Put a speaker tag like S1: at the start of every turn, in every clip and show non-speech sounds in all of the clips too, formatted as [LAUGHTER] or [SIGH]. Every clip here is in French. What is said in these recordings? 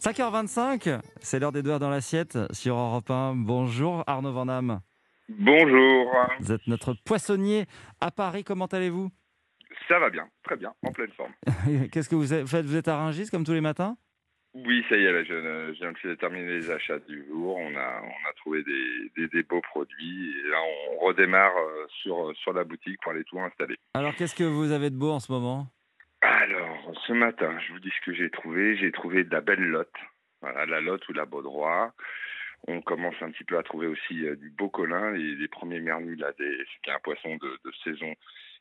S1: 5h25, c'est l'heure des doigts dans l'assiette sur Europe 1. Bonjour Arnaud Vandam.
S2: Bonjour.
S1: Vous êtes notre poissonnier à Paris. Comment allez-vous?
S2: Ça va bien, très bien, en pleine forme. [LAUGHS]
S1: Qu'est-ce que vous faites Vous êtes à Rungis comme tous les matins?
S2: Oui, ça y est, là, je, je viens de terminer les achats du jour. On a, on a trouvé des, des, des beaux produits. Et là, on redémarre euh, sur, sur la boutique pour aller tout installer.
S1: Alors, qu'est-ce que vous avez de beau en ce moment?
S2: Ce matin, je vous dis ce que j'ai trouvé. J'ai trouvé de la belle lotte. Voilà, la lotte ou la baudroie. On commence un petit peu à trouver aussi euh, du beau colin, les, les premiers mernus, là, des, c'est un poisson de, de saison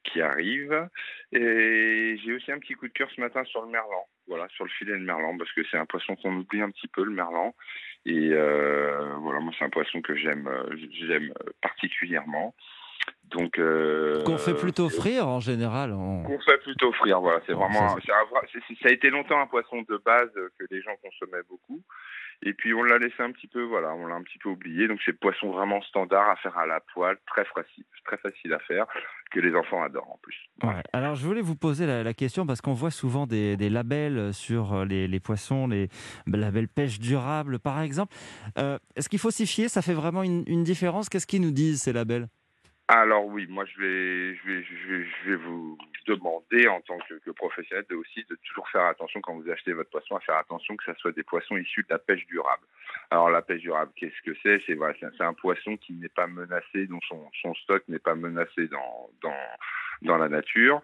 S2: qui arrive. Et j'ai aussi un petit coup de cœur ce matin sur le merlan. Voilà, sur le filet de merlan, parce que c'est un poisson qu'on oublie un petit peu, le merlan. Et euh, voilà, moi, c'est un poisson que j'aime, euh, j'aime particulièrement. Donc, euh,
S1: Qu'on fait plutôt frire en général. on-
S2: qu'on fait plutôt frire, voilà. C'est vraiment,
S1: ça,
S2: c'est un a été longtemps un poisson de base euh, que les gens consommaient beaucoup. Et puis on l'a laissé un petit peu, voilà, on l'a un petit peu oublié. Donc c'est poisson vraiment standard à faire à la poêle, très facile, très facile à faire, que les enfants adorent en plus.
S1: Ouais. Alors, je voulais vous poser la, la question parce qu'on voit souvent des, des labels sur euh, les, les poissons, les labels pêche durable, par exemple. Euh, Est-ce qu'il faut s'y fier? Ça fait vraiment une, une différence? Qu'est-ce qu'ils nous disent ces labels?
S2: Alors oui, moi je vais, je vais, je vais, je vais vous demander en tant que, que professionnel de aussi de toujours faire attention quand vous achetez votre poisson, à faire attention que ça soit des poissons issus de la pêche durable. Alors la pêche durable, qu'est-ce que c'est? C'est voilà, c'est un- poisson qui n'est pas menacé, dont son, son stock n'est pas menacé dans, dans dans la nature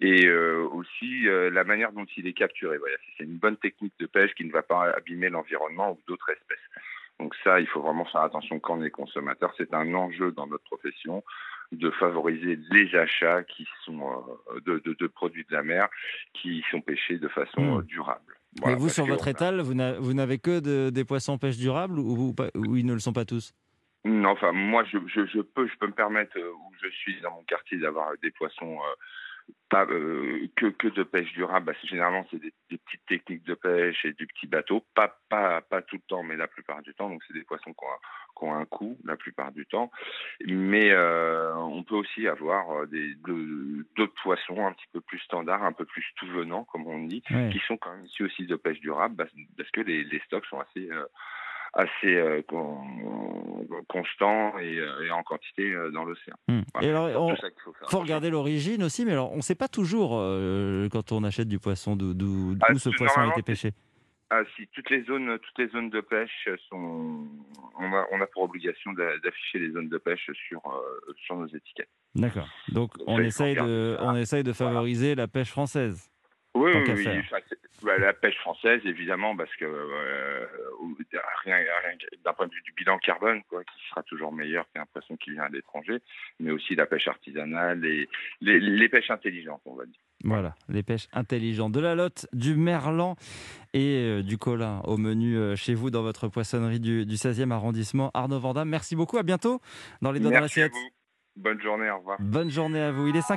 S2: et euh, aussi euh, la manière dont il est capturé. Voilà, c'est une bonne technique de pêche qui ne va pas abîmer l'environnement ou d'autres espèces. Donc ça, il faut vraiment faire attention quand on est consommateur. C'est un enjeu dans notre profession de favoriser les achats qui sont euh, de, de, de produits de la mer qui sont pêchés de façon
S1: Hmm.
S2: euh, durable.
S1: Et
S2: Voilà,
S1: vous,
S2: parce
S1: sur votre
S2: a-
S1: étal, vous n'a- vous n'avez que de- des poissons pêche durable ou, ils ne le sont pas tous?
S2: Non, enfin moi je, je, je peux je peux me permettre euh, où je suis dans mon quartier d'avoir des poissons pas euh, que que de pêche durable. Bah, généralement c'est des, des petites techniques de pêche et du petit bateau, pas pas pas tout le temps, mais la plupart du temps. Donc c'est des poissons qui ont, un- qui ont un coût la plupart du temps. Mais euh, on peut aussi avoir euh, des de- d'autres poissons un petit peu plus standards, un peu plus tout venant comme on dit, qui sont quand même issus aussi de pêche durable parce, parce que les, les stocks sont assez euh, assez euh, con- constants et, euh, et en quantité euh, dans l'océan. Voilà,
S1: Et
S2: c'est
S1: alors,
S2: surtout
S1: on-
S2: ça qu'il faut
S1: regarder l'origine aussi, mais alors on ne sait pas toujours euh, quand on achète du poisson d'où
S2: Ah,
S1: ce poisson a été pêché.
S2: Ah, si toutes les zones, toutes les zones de pêche sont, on a, on a pour obligation d'a- d'afficher les zones de pêche sur euh, sur nos étiquettes.
S1: D'accord. Donc
S2: Donc
S1: on essaye, de, on essaye de
S2: Voilà.
S1: favoriser la pêche française.
S2: Oui, oui, oui. Enfin, bah, la pêche française, évidemment, parce que euh, rien, rien d'un point de vue du bilan carbone, quoi, qui sera toujours meilleur qu'un poisson qui vient à l'étranger, mais aussi la pêche artisanale et les, les pêches intelligentes, on va dire.
S1: Voilà, les pêches intelligentes. De la lotte, du merlan et euh, du colin au menu euh, chez vous dans votre poissonnerie du, du 16e arrondissement. Arnaud Vandam, merci beaucoup. À bientôt dans les
S2: Merci à
S1: l'assiette.
S2: Bonne journée, au revoir.
S1: Bonne journée à vous. Il est 5